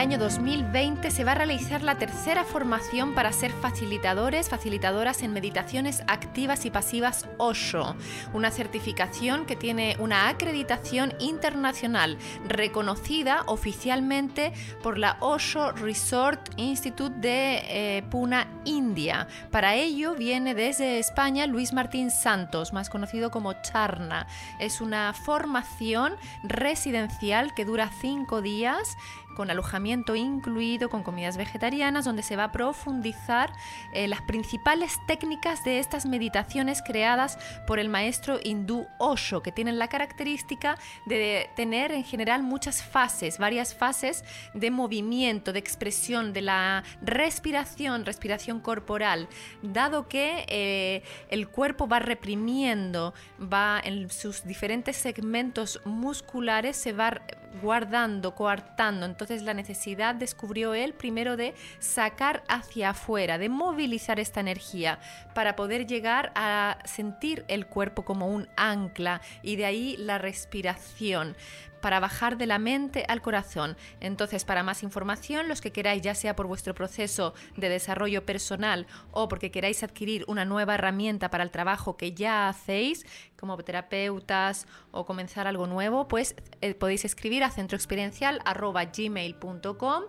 Año 2020 se va a realizar la tercera formación para ser facilitadores, facilitadoras en meditaciones activas y pasivas Osho, una certificación que tiene una acreditación internacional reconocida oficialmente por la Osho Resort Institute de eh, Pune, India. Para ello viene desde España Luis Martín Santos, más conocido como Charna. Es una formación residencial que dura cinco días con alojamiento incluido, con comidas vegetarianas, donde se va a profundizar eh, las principales técnicas de estas meditaciones creadas por el maestro hindú Osho, que tienen la característica de tener en general muchas fases, varias fases de movimiento, de expresión, de la respiración, respiración corporal, dado que eh, el cuerpo va reprimiendo, va en sus diferentes segmentos musculares, se va guardando, coartando. Entonces la necesidad descubrió él primero de sacar hacia afuera, de movilizar esta energía para poder llegar a sentir el cuerpo como un ancla y de ahí la respiración para bajar de la mente al corazón. Entonces, para más información, los que queráis, ya sea por vuestro proceso de desarrollo personal o porque queráis adquirir una nueva herramienta para el trabajo que ya hacéis, como terapeutas o comenzar algo nuevo, pues eh, podéis escribir a centroexperiencial.gmail.com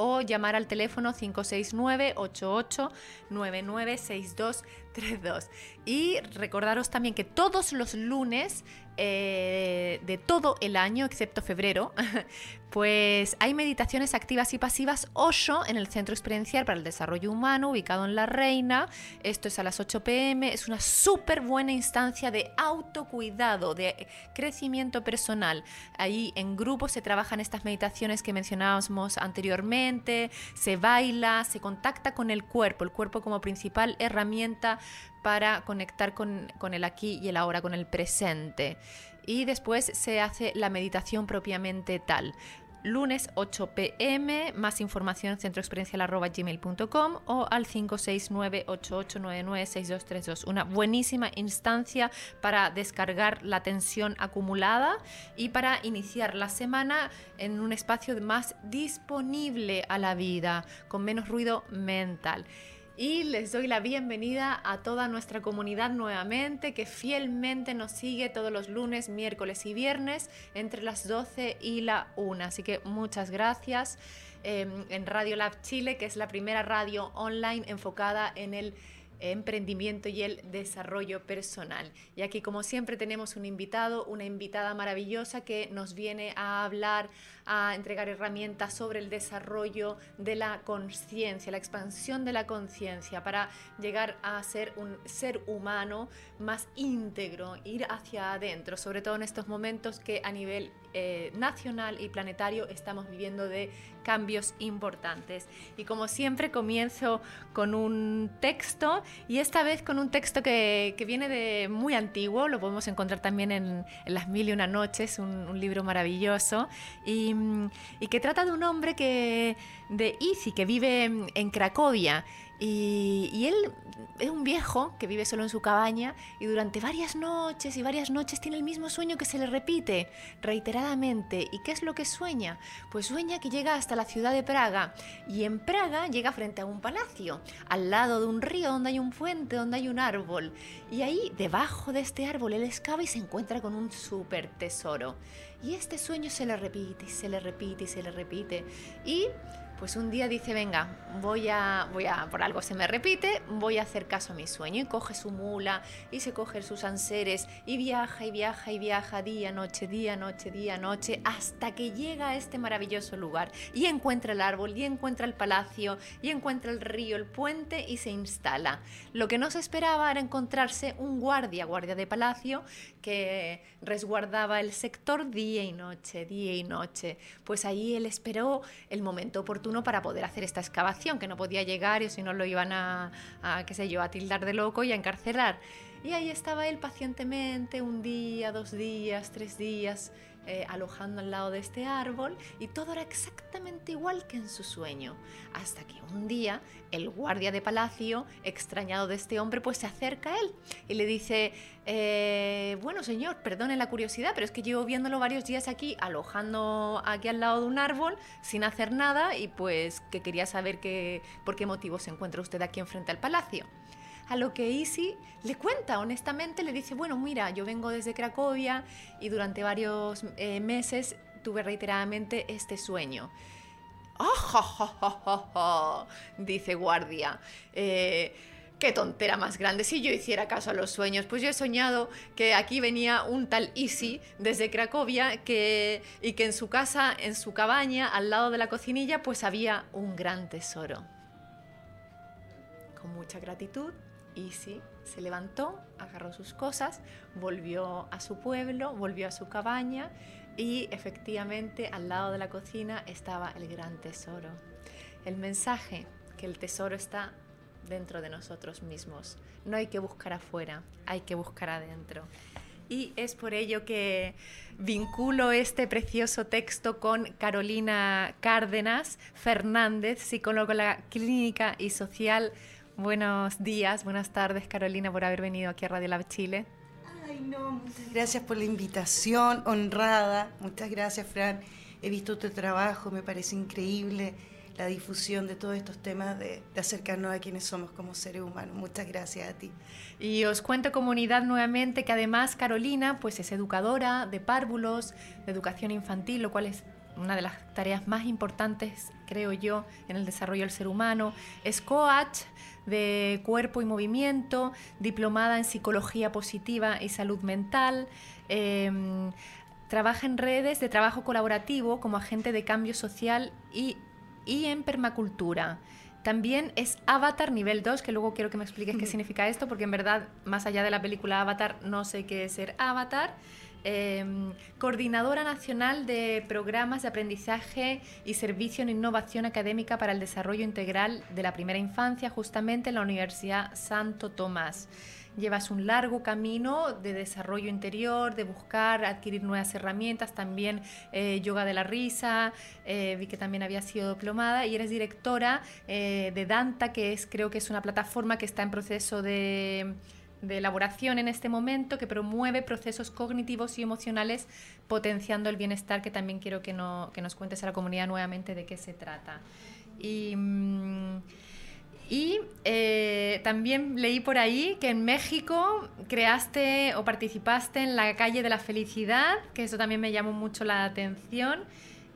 o llamar al teléfono 569 88 32 Y recordaros también que todos los lunes eh, de todo el año, excepto febrero, pues hay meditaciones activas y pasivas Osho en el Centro Experiencial para el Desarrollo Humano, ubicado en La Reina. Esto es a las 8 pm. Es una súper buena instancia de autocuidado, de crecimiento personal. Ahí en grupo se trabajan estas meditaciones que mencionábamos anteriormente, se baila, se contacta con el cuerpo, el cuerpo como principal herramienta para conectar con, el aquí y el ahora, con el presente. Y después se hace la meditación propiamente tal lunes 8 pm, más información centroexperiencial.gmail.com o al 569-8899-6232. Una buenísima instancia para descargar la tensión acumulada y para iniciar la semana en un espacio más disponible a la vida, con menos ruido mental y les doy la bienvenida a toda nuestra comunidad nuevamente que fielmente nos sigue todos los lunes, miércoles y viernes entre las 12 y la 1. Así que muchas gracias em, en Radio Lab Chile, que es la primera radio online enfocada en el emprendimiento y el desarrollo personal. Y aquí, como siempre, tenemos un invitado, una invitada maravillosa que nos viene a hablar, a entregar herramientas sobre el desarrollo de la conciencia, la expansión de la conciencia para llegar a ser un ser humano más íntegro, ir hacia adentro, sobre todo en estos momentos que a nivel eh, nacional y planetario estamos viviendo de cambios importantes. Y como siempre comienzo con un texto y esta vez con un texto que, viene de muy antiguo, lo podemos encontrar también en, Las Mil y Una Noches, un, libro maravilloso, y, y, que trata de un hombre que, de Isi, que vive en Cracovia y, él es un viejo que vive solo en su cabaña y durante varias noches y varias noches tiene el mismo sueño que se le repite reiteradamente. ¿Y qué es lo que sueña? Pues sueña que llega hasta la ciudad de Praga y en Praga llega frente a un palacio, al lado de un río donde hay un puente, donde hay un árbol. Y ahí, debajo de este árbol, él excava y se encuentra con un súper tesoro. Y este sueño se le repite y se le repite y se le repite. Y pues un día dice, venga, voy a, voy a, por algo se me repite, voy a hacer caso a mi sueño y coge su mula y se coge sus anseres y viaja y viaja y viaja día, noche, día, noche, día, noche, hasta que llega a este maravilloso lugar y encuentra el árbol y encuentra el palacio y encuentra el río, el puente y se instala. Lo que no se esperaba era encontrarse un guardia, guardia de palacio, que resguardaba el sector día y noche, día y noche. Pues ahí él esperó el momento oportuno para poder hacer esta excavación, que no podía llegar y si no lo iban a, a qué sé yo, a tildar de loco y a encarcelar. Y ahí estaba él pacientemente, un día, dos días, tres días, eh, alojando al lado de este árbol y todo era exactamente igual que en su sueño. Hasta que un día el guardia de palacio, extrañado de este hombre, pues se acerca a él y le dice, eh, bueno señor, perdone la curiosidad, pero es que llevo viéndolo varios días aquí, alojando aquí al lado de un árbol, sin hacer nada y pues que quería saber que, por qué motivo se encuentra usted aquí enfrente al palacio. A lo que Easy le cuenta, honestamente, le dice, bueno, mira, yo vengo desde Cracovia y durante varios eh, meses tuve reiteradamente este sueño. ¡Oh, dice Guardia. Eh, qué tontera más grande. Si yo hiciera caso a los sueños, pues yo he soñado que aquí venía un tal Easy desde Cracovia y que en su casa, en su cabaña, al lado de la cocinilla, pues había un gran tesoro. Con mucha gratitud, Easy se levantó, agarró sus cosas, volvió a su pueblo, volvió a su cabaña y efectivamente al lado de la cocina estaba el gran tesoro. El mensaje que el tesoro está dentro de nosotros mismos. No hay que buscar afuera, hay que buscar adentro. Y es por ello que vinculo este precioso texto con Carolina Cárdenas Fernández, psicóloga clínica y social Buenos días, buenas tardes Carolina por haber venido aquí a Radio Lab Chile. Ay, no, muchas gracias por la invitación, honrada. Muchas gracias, Fran. He visto tu trabajo, me parece increíble la difusión de todos estos temas de, de, acercarnos a quienes somos como seres humanos. Muchas gracias a ti. Y os cuento comunidad nuevamente que además Carolina pues es educadora de párvulos, de educación infantil, lo cual es una de las tareas más importantes, creo yo, en el desarrollo del ser humano. Es coach de cuerpo y movimiento, diplomada en psicología positiva y salud mental. Em, trabaja en redes de trabajo colaborativo como agente de cambio social y, y en permacultura. También es Avatar nivel 2, que luego quiero que me expliques qué significa esto, porque en verdad, más allá de la película Avatar, no sé qué es ser Avatar. Em, coordinadora nacional de programas de aprendizaje y servicio en innovación académica para el desarrollo integral de la primera infancia, justamente en la Universidad Santo Tomás. Llevas un largo camino de desarrollo interior, de buscar, adquirir nuevas herramientas, también eh, yoga de la risa, eh, vi que también había sido diplomada y eres directora eh, de Danta, que es creo que es una plataforma que está en proceso de de elaboración en este momento que promueve procesos cognitivos y emocionales potenciando el bienestar, que también quiero que, no, que nos cuentes a la comunidad nuevamente de qué se trata. Y, mm, y eh, también leí por ahí que en México creaste o participaste en la calle de la felicidad, que eso también me llamó mucho la atención.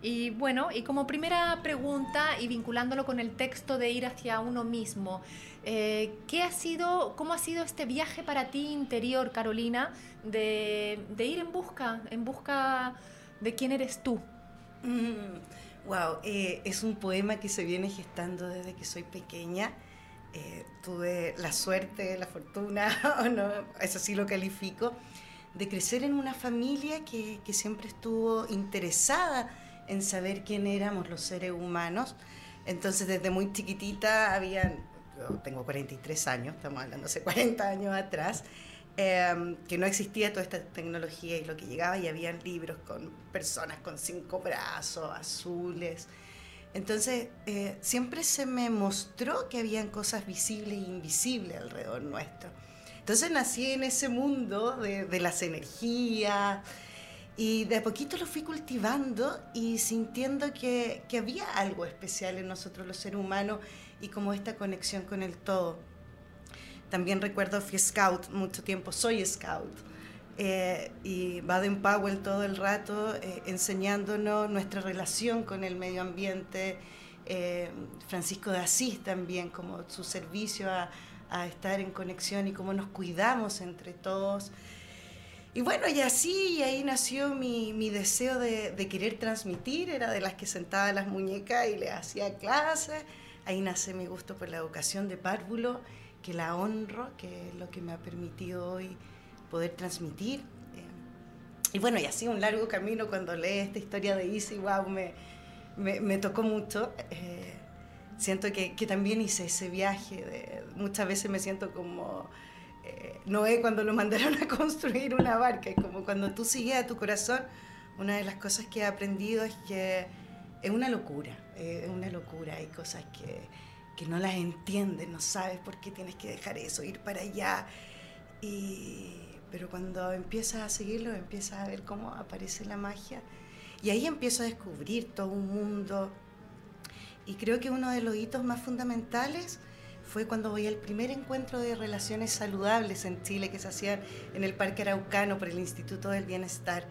Y bueno, y como primera pregunta y vinculándolo con el texto de ir hacia uno mismo, eh, ¿qué ha sido, ¿Cómo ha sido este viaje para ti interior, Carolina, de, ir en busca, en busca de quién eres tú? wow, mm, eh, es un poema que se viene gestando desde que soy pequeña. Eh, tuve la suerte, la fortuna, o no, eso sí lo califico, de crecer en una familia que, que siempre estuvo interesada en saber quién éramos los seres humanos. Entonces, desde muy chiquitita habían tengo 43 años, estamos hablando hace 40 años atrás, em, que no existía toda esta tecnología y lo que llegaba y habían libros con personas con cinco brazos, azules. Entonces, eh, siempre se me mostró que habían cosas visibles e invisibles alrededor nuestro. Entonces nací en ese mundo de, de las energías y de a poquito lo fui cultivando y sintiendo que, que había algo especial en nosotros los seres humanos y como esta conexión con el todo. También recuerdo fui scout mucho tiempo, soy scout. Eh, y Baden Powell todo el rato eh, enseñándonos nuestra relación con el medio ambiente, eh, Francisco de Asís también, como su servicio a, estar en conexión y cómo nos cuidamos entre todos. Y bueno, y así, y ahí nació mi, mi deseo de, de, querer transmitir, era de las que sentaba las muñecas y le hacía clases. Ahí nace mi gusto por la educación de párvulo, que la honro, que es lo que me ha permitido hoy poder transmitir y bueno, y así un largo camino cuando leí esta historia de Easy, wow, me, me, tocó mucho. Eh, siento que, que, también hice ese viaje, muchas veces me siento como eh, Noé cuando lo mandaron a construir una barca, y como cuando tú sigues a tu corazón, una de las cosas que he aprendido es que es una locura, es una locura, hay cosas que, que no las entiendes, no sabes por qué tienes que dejar eso, ir para allá. Y, pero cuando empiezas a seguirlo, empiezas a ver cómo aparece la magia. Y ahí empiezo a descubrir todo un mundo. Y creo que uno de los hitos más fundamentales fue cuando voy al primer encuentro de relaciones saludables en Chile que se hacían en el Parque Araucano por el Instituto del Bienestar.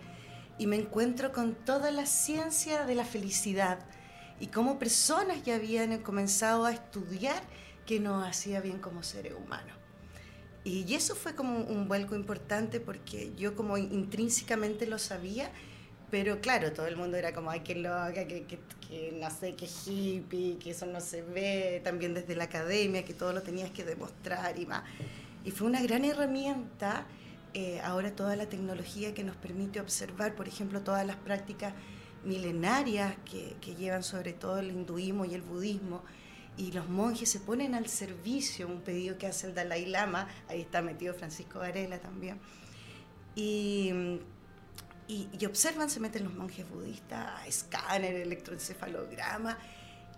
Y me encuentro con toda la ciencia de la felicidad y cómo personas ya habían comenzado a estudiar que nos hacía bien como seres humanos. Y eso fue como un vuelco importante porque yo como intrínsecamente lo sabía, pero claro, todo el mundo era como, ay, qué loca, que, que, que, no sé, que hippie, que eso no se ve, también desde la academia, que todo lo tenías que demostrar y más. Y fue una gran herramienta, eh, ahora toda la tecnología que nos permite observar, por ejemplo, todas las prácticas milenarias que, llevan sobre todo el hinduismo y el budismo, y los monjes se ponen al servicio, un pedido que hace el Dalai Lama, ahí está metido Francisco Varela también, y, observan, se meten los monjes budistas a escáner, electroencefalograma,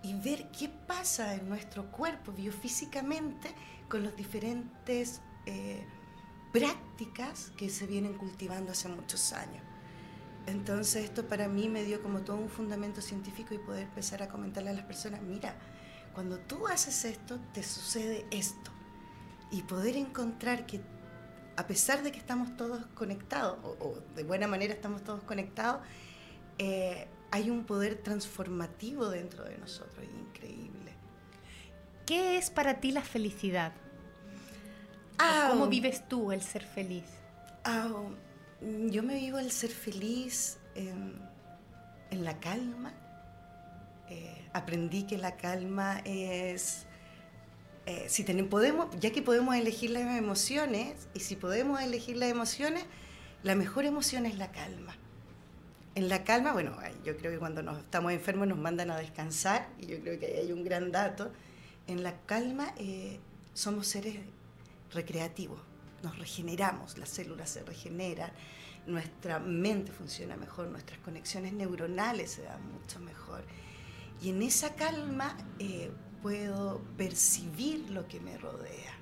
y ver qué pasa en nuestro cuerpo biofísicamente con las diferentes eh, prácticas que se vienen cultivando hace muchos años. Entonces esto para mí me dio como todo un fundamento científico y poder empezar a comentarle a las personas, mira, cuando tú haces esto, te sucede esto. Y poder encontrar que a pesar de que estamos todos conectados, o, o de buena manera estamos todos conectados, eh, hay un poder transformativo dentro de nosotros, increíble. ¿Qué es para ti la felicidad? ¿Cómo vives tú el ser feliz? Yo me vivo el ser feliz en, en la calma, eh, aprendí que la calma es, eh, si tenemos, podemos, ya que podemos elegir las emociones, y si podemos elegir las emociones, la mejor emoción es la calma. En la calma, bueno, yo creo que cuando nos estamos enfermos nos mandan a descansar, y yo creo que ahí hay un gran dato. En la calma eh, somos seres recreativos, nos regeneramos, las células se regeneran, nuestra mente funciona mejor, nuestras conexiones neuronales se dan mucho mejor. Y en esa calma eh, puedo percibir lo que me rodea,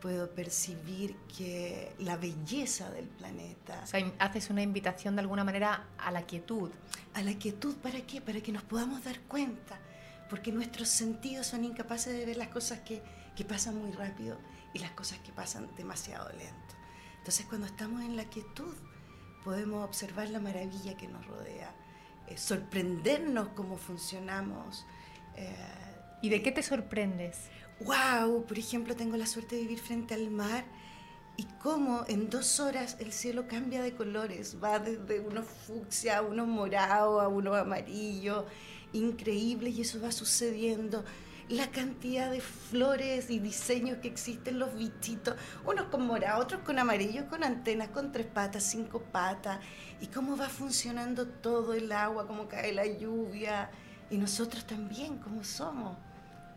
puedo percibir que la belleza del planeta. O sea, haces una invitación de alguna manera a la quietud. ¿A la quietud para qué? Para que nos podamos dar cuenta, porque nuestros sentidos son incapaces de ver las cosas que, que pasan muy rápido y las cosas que pasan demasiado lento. Entonces cuando estamos en la quietud podemos observar la maravilla que nos rodea, eh, sorprendernos cómo funcionamos. Eh, ¿Y de qué te sorprendes? ¡Wow! Por ejemplo, tengo la suerte de vivir frente al mar y cómo en dos horas el cielo cambia de colores, va desde unos fucsia a unos morados, a unos amarillos, increíble, y eso va sucediendo la cantidad de flores y diseños que existen, los bichitos, unos con morado, otros con amarillo, con antenas, con tres patas, cinco patas, y cómo va funcionando todo el agua, cómo cae la lluvia, y nosotros también, cómo somos.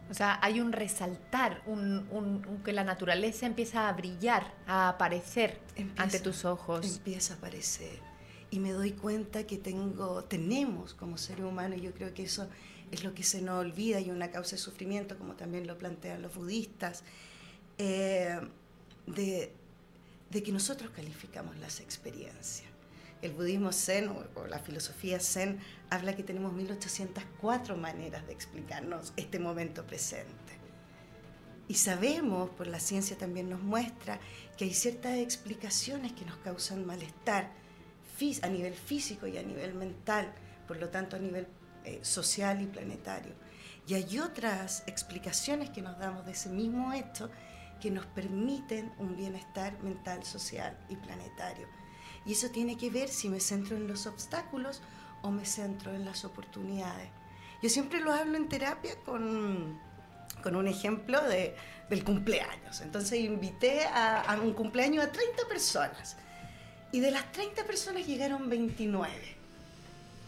O sea, hay un resaltar, un, un, un que la naturaleza empieza a brillar, a aparecer empieza, ante tus ojos. Empieza a aparecer. Y me doy cuenta que tengo, tenemos como ser humano, y yo creo que eso es lo que se nos olvida y una causa de sufrimiento, como también lo plantean los budistas, eh, de, de, que nosotros calificamos las experiencias. El budismo zen o, la filosofía zen habla que tenemos 1804 maneras de explicarnos este momento presente. Y sabemos, por la ciencia también nos muestra, que hay ciertas explicaciones que nos causan malestar a nivel físico y a nivel mental, por lo tanto a nivel eh, social y planetario. Y hay otras explicaciones que nos damos de ese mismo hecho que nos permiten un bienestar mental, social y planetario. Y eso tiene que ver si me centro en los obstáculos o me centro en las oportunidades. Yo siempre lo hablo en terapia con, con un ejemplo de, del cumpleaños. Entonces invité a, a un cumpleaños a 30 personas. Y de las 30 personas llegaron 29.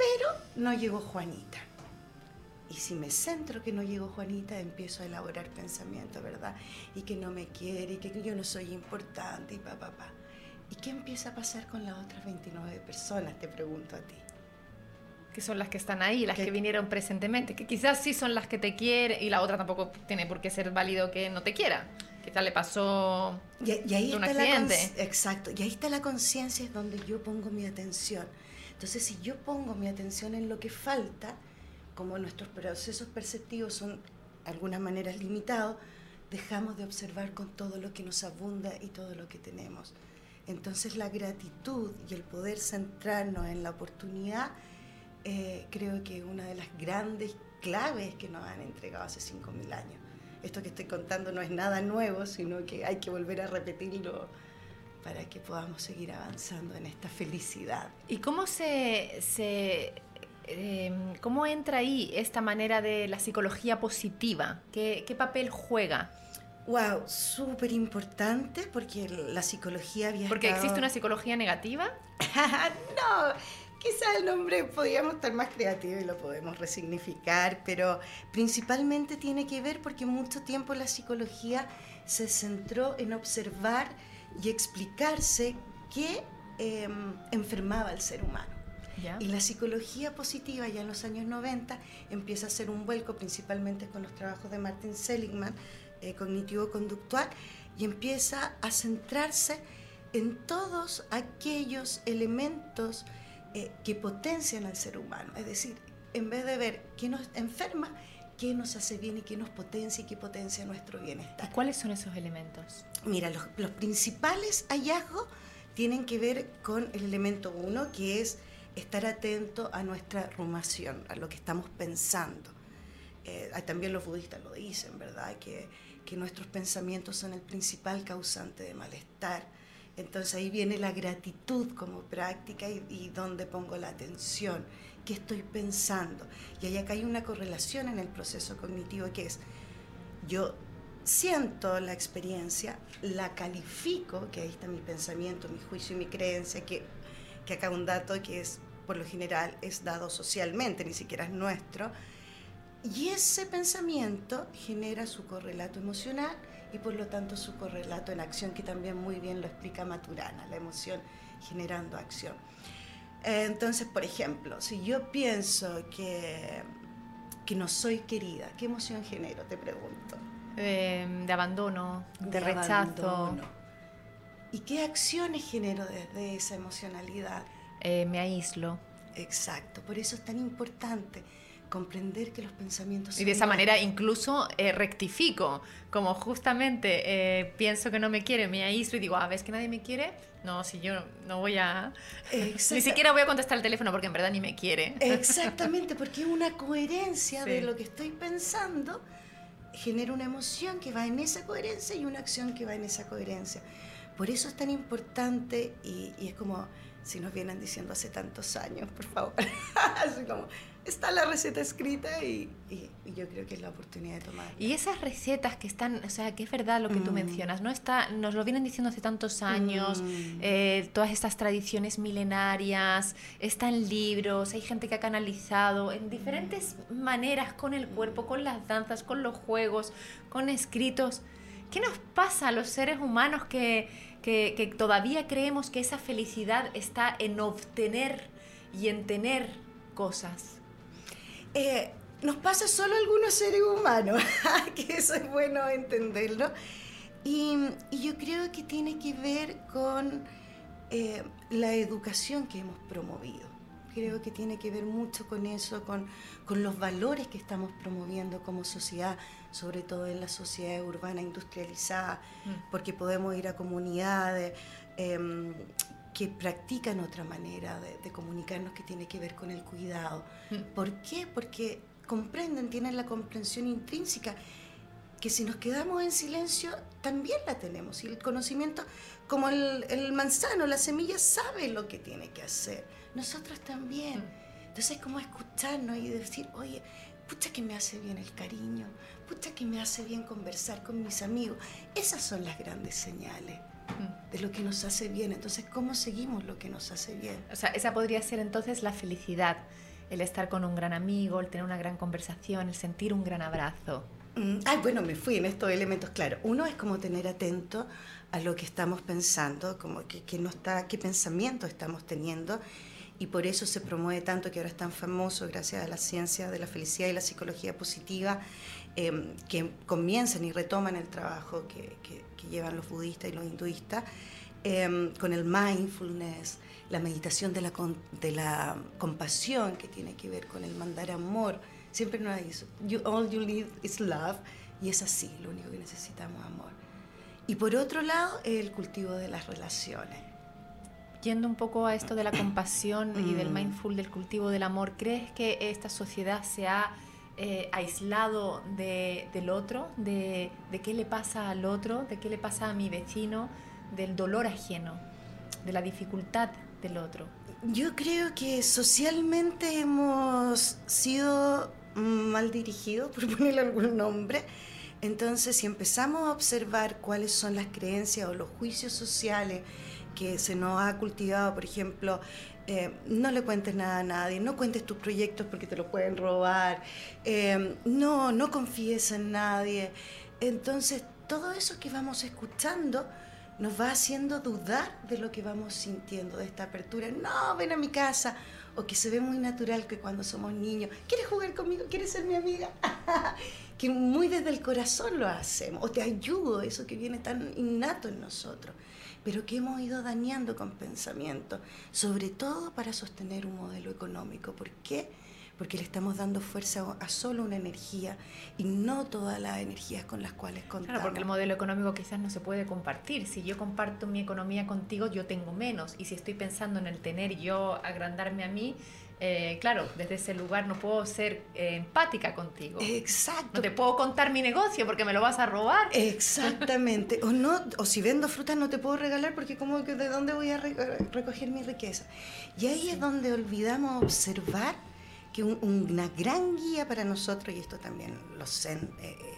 Pero no llegó Juanita. Y si me centro que no llegó Juanita, empiezo a elaborar pensamientos, ¿verdad? Y que no me quiere, y que yo no soy importante, y pa, pa, pa. ¿Y qué empieza a pasar con las otras 29 personas? Te pregunto a ti. Que son las que están ahí, las Que- que vinieron presentemente, que quizás sí son las que te quieren y la otra tampoco tiene por qué ser válido que no te quiera. Quizás le pasó Y, y ahí un está la accidente. cons- exacto, y ahí está la conciencia es donde yo pongo mi atención. Entonces, si yo pongo mi atención en lo que falta, como nuestros procesos perceptivos son de algunas maneras limitados, dejamos de observar con todo lo que nos abunda y todo lo que tenemos. Entonces, la gratitud y el poder centrarnos en la oportunidad, eh, creo que es una de las grandes claves que nos han entregado hace 5.000 años. Esto que estoy contando no es nada nuevo, sino que hay que volver a repetirlo para que podamos seguir avanzando en esta felicidad. ¿Y cómo se, se eh, cómo entra ahí esta manera de la psicología positiva? ¿Qué, qué papel juega? Wow, súper importante porque la psicología había Porque estado- existe una psicología negativa. no, quizá el nombre podríamos estar más creativos y lo podemos resignificar, pero principalmente tiene que ver porque mucho tiempo la psicología se centró en observar y explicarse qué eh, enfermaba al ser humano. ¿Ya? Y la psicología positiva ya en los años 90 empieza a hacer un vuelco principalmente con los trabajos de Martin Seligman, eh, cognitivo-conductual, y empieza a centrarse en todos aquellos elementos eh, que potencian al ser humano. Es decir, en vez de ver qué nos enferma, qué nos hace bien y qué nos potencia y qué potencia nuestro ¿Y bienestar. cuáles son esos elementos? Mira, los, los principales hallazgos tienen que ver con el elemento uno, que es estar atento a nuestra rumación, a lo que estamos pensando. Eh, ah, también los budistas lo dicen, ¿verdad? Que, que nuestros pensamientos son el principal causante de malestar. Entonces ahí viene la gratitud como práctica y, y dónde pongo la atención, qué estoy pensando. Y ahí acá hay una correlación en el proceso cognitivo que es, yo siento la experiencia, la califico, que ahí está mi pensamiento, mi juicio y mi creencia, que, que acá un dato que es, por lo general, es dado socialmente, ni siquiera es nuestro, y ese pensamiento genera su correlato emocional y por lo tanto su correlato en acción, que también muy bien lo explica Maturana, la emoción generando acción. Entonces, por ejemplo, si yo pienso que, que no soy querida, ¿qué emoción genero? Te pregunto. Eh, de abandono, de, rechazo. abandono. ¿Y qué acciones genero desde esa emocionalidad? Eh, me aíslo. Exacto, por eso es tan importante comprender que los pensamientos Y de son esa manera incluso eh, rectifico, como justamente eh, pienso que no me quiere, me aíslo y digo, ah, ¿ves que nadie me quiere? No, si yo no voy a... Ni siquiera voy a contestar el teléfono porque en verdad ni me quiere. Exactamente, porque una coherencia de Sí. lo que estoy pensando genera una emoción que va en esa coherencia y una acción que va en esa coherencia. Por eso es tan importante y, y es como si nos vienen diciendo hace tantos años, por favor. Así como, está la receta escrita y, y- y yo creo que es la oportunidad de tomarla. Y esas recetas que están, o sea, que es verdad lo que tú Mm. mencionas, ¿no? Está, nos lo vienen diciendo hace tantos años, Mm. eh, todas estas tradiciones milenarias, están libros, hay gente que ha canalizado en diferentes maneras con el cuerpo, con las danzas, con los juegos, con escritos. ¿Qué nos pasa a los seres humanos que, que, que todavía creemos que esa felicidad está en obtener y en tener cosas? Eh, nos pasa solo a algunos seres humanos, que eso es bueno entenderlo. Y, y yo creo que tiene que ver con eh, la educación que hemos promovido. Creo que tiene que ver mucho con eso, con, con los valores que estamos promoviendo como sociedad, sobre todo en la sociedad urbana industrializada, porque podemos ir a comunidades em, que practican otra manera de, de comunicarnos que tiene que ver con el cuidado. Mm. ¿Por qué? Porque comprenden, tienen la comprensión intrínseca que si nos quedamos en silencio también la tenemos. Y el conocimiento, como el, el manzano, la semilla sabe lo que tiene que hacer. Nosotros también. Entonces es como escucharnos y decir, oye, pucha que me hace bien el cariño, pucha que me hace bien conversar con mis amigos. Esas son las grandes señales. De lo que nos hace bien. Entonces, ¿cómo seguimos lo que nos hace bien? O sea, esa podría ser entonces la felicidad, el estar con un gran amigo, el tener una gran conversación, el sentir un gran abrazo. Mm, ay, bueno, me fui en estos elementos, claro. Uno es como tener atento a lo que estamos pensando, como que, que no está, qué pensamiento estamos teniendo y por eso se promueve tanto que ahora es tan famoso gracias a la ciencia de la felicidad y la psicología positiva em, que comienzan y retoman el trabajo que, que, llevan los budistas y los hinduistas em, con el mindfulness, la meditación de la, de la compasión que tiene que ver con el mandar amor. Siempre nos dice, you, all you need is love y es así, lo único que necesitamos amor. Y por otro lado, el cultivo de las relaciones. Yendo un poco a esto de la compasión y del mm. mindful, del cultivo del amor, ¿crees que esta sociedad se ha eh, aislado de, del otro, de, de, qué le pasa al otro, de qué le pasa a mi vecino, del dolor ajeno, de la dificultad del otro? Yo creo que socialmente hemos sido mal dirigidos, por ponerle algún nombre, entonces, si empezamos a observar cuáles son las creencias o los juicios sociales que se nos ha cultivado, por ejemplo, eh, no le cuentes nada a nadie, no cuentes tus proyectos porque te lo pueden robar, eh, no, no confíes en nadie. Entonces, todo eso que vamos escuchando nos va haciendo dudar de lo que vamos sintiendo, de esta apertura. No, ven a mi casa. O que se ve muy natural que cuando somos niños, ¿quieres jugar conmigo? ¿Quieres ser mi amiga? que muy desde el corazón lo hacemos, o te ayudo, eso que viene tan innato en nosotros, pero que hemos ido dañando con pensamiento, sobre todo para sostener un modelo económico. ¿Por qué? Porque le estamos dando fuerza a solo una energía y no todas las energías con las cuales contamos. Claro, porque el modelo económico quizás no se puede compartir. Si yo comparto mi economía contigo, yo tengo menos. Y si estoy pensando en el tener yo agrandarme a mí, eh, claro, desde ese lugar no puedo ser eh, empática contigo. Exacto. No te puedo contar mi negocio porque me lo vas a robar. Exactamente. o no, o si vendo frutas no te puedo regalar porque como que de dónde voy a recoger mi riqueza. Y ahí es donde olvidamos observar que una gran guía para nosotros, y esto también lo sé, eh,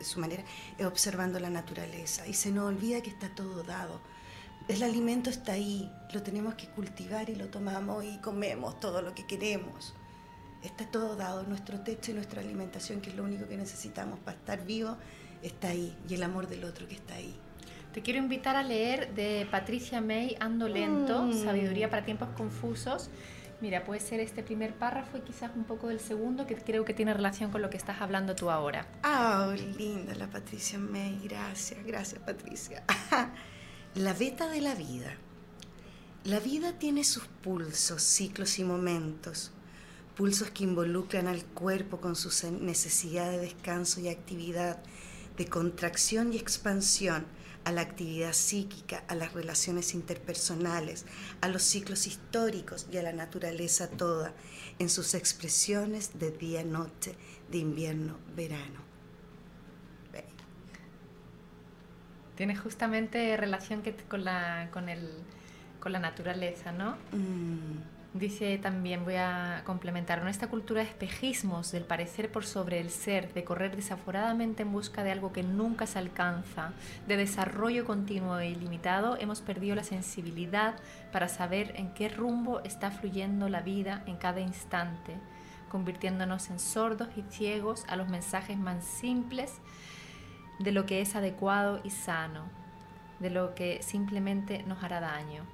es su manera, es observando la naturaleza. Y se nos olvida que está todo dado el alimento está ahí, lo tenemos que cultivar y lo tomamos y comemos todo lo que queremos. Está todo dado, nuestro techo y nuestra alimentación, que es lo único que necesitamos para estar vivos, está ahí, y el amor del otro que está ahí. Te quiero invitar a leer de Patricia May, Ando Lento, mm. Sabiduría para tiempos confusos. Mira, puede ser este primer párrafo y quizás un poco del segundo, que creo que tiene relación con lo que estás hablando tú ahora. Ah, linda la Patricia May, gracias, gracias Patricia. La beta de la vida. La vida tiene sus pulsos, ciclos y momentos, pulsos que involucran al cuerpo con sus necesidades de descanso y actividad, de contracción y expansión, a la actividad psíquica, a las relaciones interpersonales, a los ciclos históricos y a la naturaleza toda, en sus expresiones de día-noche, de invierno-verano. Tiene justamente relación que con, la, con, el, con la naturaleza, ¿no? Mm. Dice también, voy a complementar, en esta cultura de espejismos, del parecer por sobre el ser, de correr desaforadamente en busca de algo que nunca se alcanza, de desarrollo continuo e ilimitado, hemos perdido la sensibilidad para saber en qué rumbo está fluyendo la vida en cada instante, convirtiéndonos en sordos y ciegos a los mensajes más simples de lo que es adecuado y sano, de lo que simplemente nos hará daño.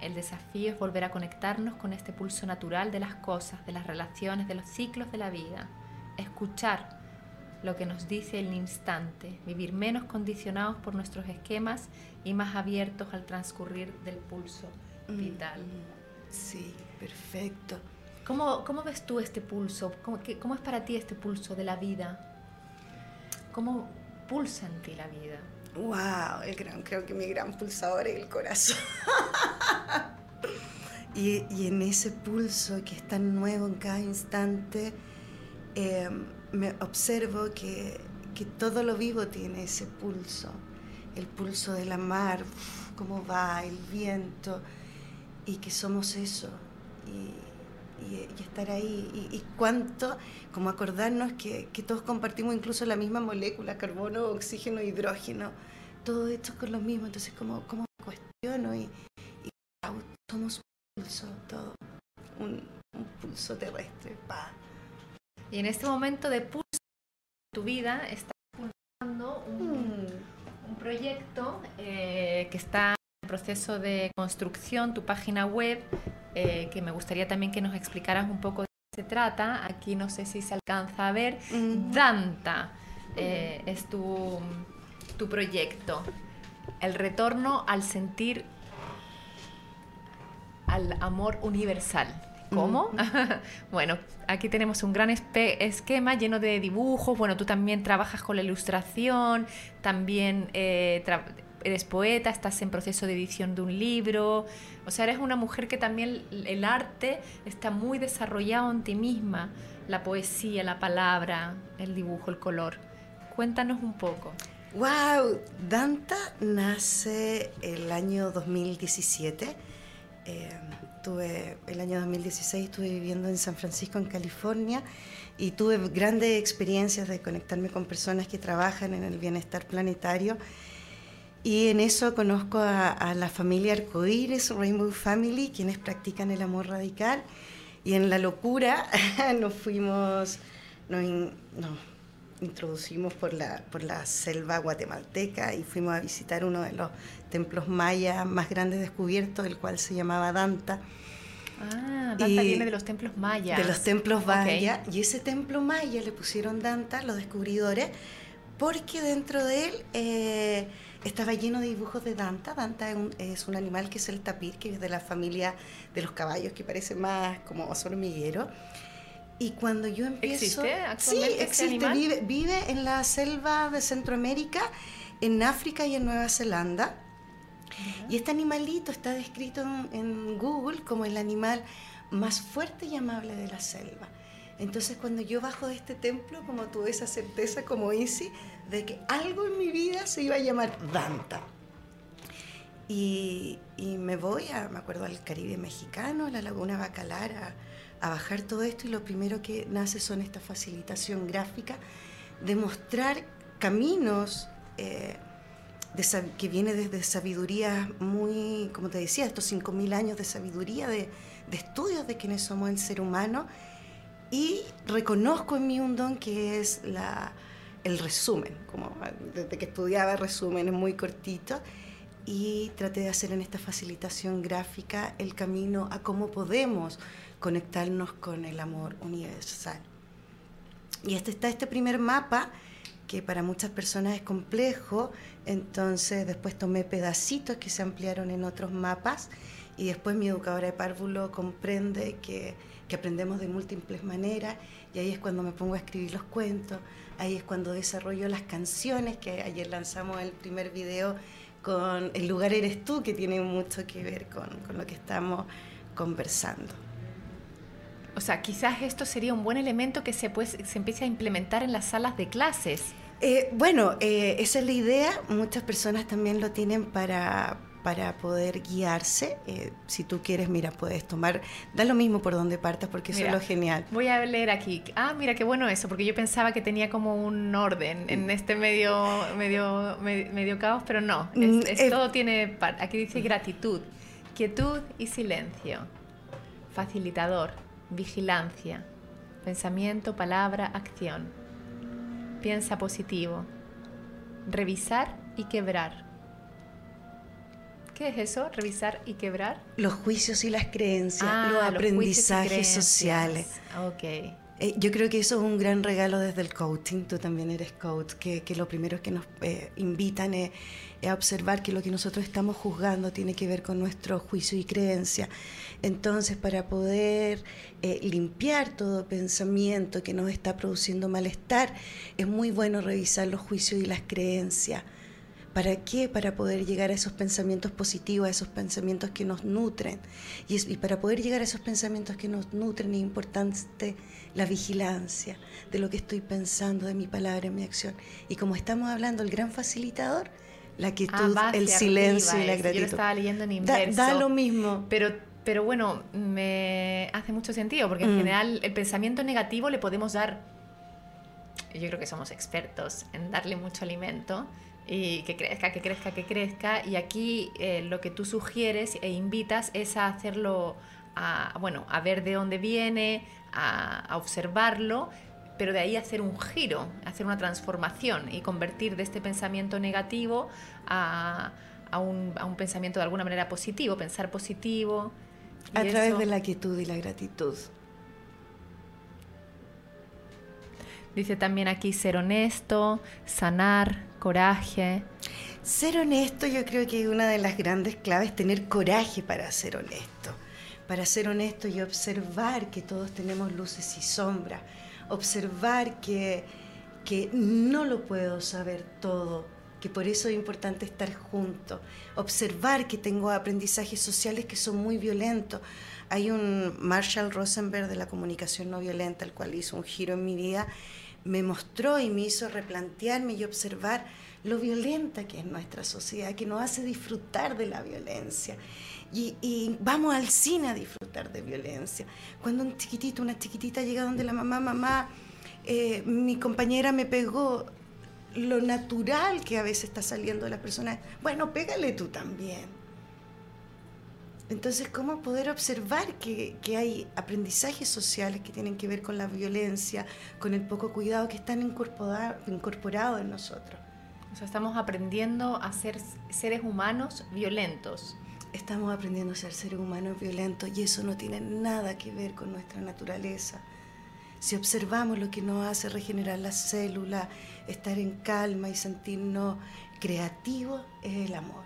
El desafío es volver a conectarnos con este pulso natural de las cosas, de las relaciones, de los ciclos de la vida. Escuchar lo que nos dice el instante, vivir menos condicionados por nuestros esquemas y más abiertos al transcurrir del pulso mm, vital. Sí, perfecto. ¿Cómo, cómo ves tú este pulso? ¿Cómo, ¿Cómo, es para ti este pulso de la vida? ¿Cómo, pulsa en ti la vida? Wow, el gran, creo que mi gran pulsador es el corazón. y, en ese pulso que es tan nuevo en cada instante, eh, me observo que, que, todo lo vivo tiene ese pulso. El pulso de la mar, cómo va, el viento, y que somos eso. Y, estar ahí. Y, cuánto, como acordarnos que, que, todos compartimos incluso la misma molécula, carbono, oxígeno, hidrógeno, todo hecho con lo mismo. Entonces, ¿cómo, cómo, y, y somos un pulso, todo, un, pulso terrestre. Pa. Y en este momento de pulso tu vida estás pulsando un, mm. proyecto eh, que está proceso de construcción, tu página web, eh, que me gustaría también que nos explicaras un poco de qué se trata. Aquí no sé si se alcanza a ver. Danta eh, es tu, tu proyecto. El retorno al sentir al amor universal. ¿Cómo? bueno, aquí tenemos un gran esquema lleno de dibujos. Bueno, tú también trabajas con la ilustración, también eh, eres poeta, estás en proceso de edición de un libro. O sea, eres una mujer que también el arte está muy desarrollado en ti misma. La poesía, la palabra, el dibujo, el color. Cuéntanos un poco. ¡Wow! Danta nace el año 2017 eh, tuve, el año 2016 estuve viviendo en San Francisco, en California, y tuve grandes experiencias de conectarme con personas que trabajan en el bienestar planetario. Y en eso conozco a, la familia Arcoíris, Rainbow Family, quienes practican el amor radical. Y en la locura nos fuimos, nos, introducimos por la, por la selva guatemalteca y fuimos a visitar uno de los templos mayas más grandes descubiertos, el cual se llamaba Danta. Ah, Danta viene de los templos mayas. De los templos mayas. Y ese templo maya le pusieron Danta, los descubridores, porque dentro de él eh, estaba lleno de dibujos de Danta. Danta es un, es un, animal que es el tapir, que es de la familia de los caballos, que parece más como oso hormiguero. Y cuando yo empiezo... ¿Existe actualmente Sí, existe. Vive, vive, en la selva de Centroamérica, en África y en Nueva Zelanda. Y este animalito está descrito en, Google como el animal más fuerte y amable de la selva. Entonces cuando yo bajo de este templo, como tuve esa certeza como Isi, de que algo en mi vida se iba a llamar Danta. Y, y me voy, a, me acuerdo, al Caribe mexicano, a la Laguna Bacalar, a bajar todo esto y lo primero que nace son esta facilitación gráfica de mostrar caminos eh, que viene desde sabiduría muy, como te decía, estos 5.000 años de sabiduría, de, estudios de quiénes somos el ser humano y reconozco en mí un don que es la, el resumen, como desde que estudiaba resumen, es muy cortito y traté de hacer en esta facilitación gráfica el camino a cómo podemos conectarnos con el amor universal. Y este está este primer mapa que para muchas personas es complejo, entonces después tomé pedacitos que se ampliaron en otros mapas y después mi educadora de párvulo comprende que, que aprendemos de múltiples maneras y ahí es cuando me pongo a escribir los cuentos, ahí es cuando desarrollo las canciones, que ayer lanzamos el primer video con El lugar eres tú, que tiene mucho que ver con, con lo que estamos conversando. O sea, quizás esto sería un buen elemento que se, pues, se empiece a implementar en las salas de clases. Eh, bueno, eh, esa es la idea. Muchas personas también lo tienen para, para poder guiarse. Eh, si tú quieres, mira, puedes tomar, da lo mismo por donde partas porque eso es lo genial. Voy a leer aquí. Ah, mira, qué bueno eso, porque yo pensaba que tenía como un orden en mm. este medio, medio, medio, caos, pero no. Mm, todo tiene, aquí dice gratitud, quietud y silencio. Facilitador vigilancia, pensamiento, palabra, acción. Piensa positivo. Revisar y quebrar. ¿Qué es eso? Revisar y quebrar. Los juicios y las creencias, ah, los aprendizajes sociales. Ok. Eh, yo creo que eso es un gran regalo desde el coaching, tú también eres coach, que, que lo primero que nos eh, invitan es, a observar que lo que nosotros estamos juzgando tiene que ver con nuestro juicio y creencia. Entonces, para poder eh, limpiar todo pensamiento que nos está produciendo malestar, es muy bueno revisar los juicios y las creencias. ¿Para qué? Para poder llegar a esos pensamientos positivos, a esos pensamientos que nos nutren. Y, y para poder llegar a esos pensamientos que nos nutren es importante la vigilancia de lo que estoy pensando, de mi palabra, de mi acción. Y como estamos hablando, el gran facilitador, la quietud, ah, el silencio y la gratitud. Yo estaba leyendo en inverso. Da, lo mismo. Pero, pero bueno, me hace mucho sentido, porque en mm. general el pensamiento negativo le podemos dar, yo creo que somos expertos en darle mucho alimento, y que crezca, que crezca, que crezca. Y aquí eh, lo que tú sugieres e invitas es a hacerlo, a, bueno, a ver de dónde viene, a, observarlo, pero de ahí hacer un giro, hacer una transformación y convertir de este pensamiento negativo a, un, a un, pensamiento de alguna manera positivo, pensar positivo. A través de la quietud y la gratitud. Dice también aquí ser honesto, sanar, coraje. Ser honesto yo creo que una de las grandes claves, tener coraje para ser honesto. Para ser honesto y observar que todos tenemos luces y sombras. Observar que, que no lo puedo saber todo, que por eso es importante estar juntos. Observar que tengo aprendizajes sociales que son muy violentos. Hay un Marshall Rosenberg de la comunicación no violenta, el cual hizo un giro en mi vida me mostró y me hizo replantearme y observar lo violenta que es nuestra sociedad, que nos hace disfrutar de la violencia. Y, vamos al cine a disfrutar de violencia. Cuando un chiquitito, una chiquitita llega donde la mamá, mamá, eh, mi compañera me pegó, lo natural que a veces está saliendo de la persona, bueno, pégale tú también entonces, ¿cómo poder observar que, hay aprendizajes sociales que tienen que ver con la violencia, con el poco cuidado que están incorporados en nosotros? O sea, estamos aprendiendo a ser seres humanos violentos. Estamos aprendiendo a ser seres humanos violentos y eso no tiene nada que ver con nuestra naturaleza. Si observamos lo que nos hace regenerar la célula, estar en calma y sentirnos creativos, es el amor,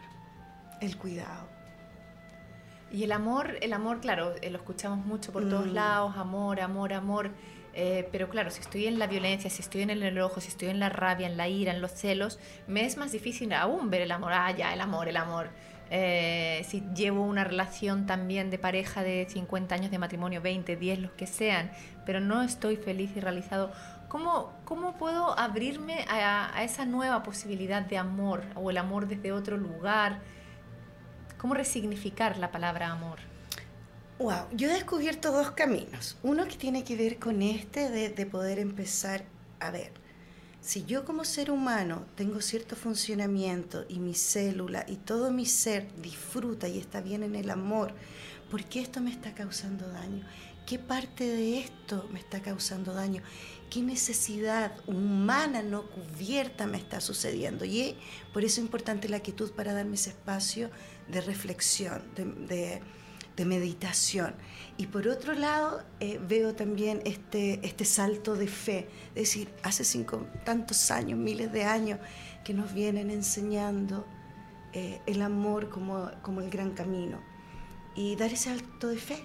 el cuidado. Y el amor, el amor, claro, eh, lo escuchamos mucho por todos mm. lados, amor, amor, amor. Eh, pero claro, si estoy en la violencia, si estoy en el enojo, si estoy en la rabia, en la ira, en los celos, me es más difícil aún ver el amor. Ah, ya, el amor, el amor. Eh, si llevo una relación también de pareja de 50 años de matrimonio, 20, 10, los que sean, pero no estoy feliz y realizado, ¿cómo, cómo puedo abrirme a, a esa nueva posibilidad de amor o el amor desde otro lugar? ¿Cómo resignificar la palabra amor? Wow, yo he descubierto dos caminos. Uno que tiene que ver con este de, de poder empezar a ver. Si yo como ser humano tengo cierto funcionamiento y mi célula y todo mi ser disfruta y está bien en el amor, ¿por qué esto me está causando daño? ¿Qué parte de esto me está causando daño? ¿Qué necesidad humana no cubierta me está sucediendo? Y por eso es importante la quietud para darme ese espacio de reflexión, de, meditación. Y por otro lado, eh, veo también este, este salto de fe, es decir, hace cinco, tantos años, miles de años, que nos vienen enseñando eh, el amor como, como el gran camino. Y dar ese salto de fe,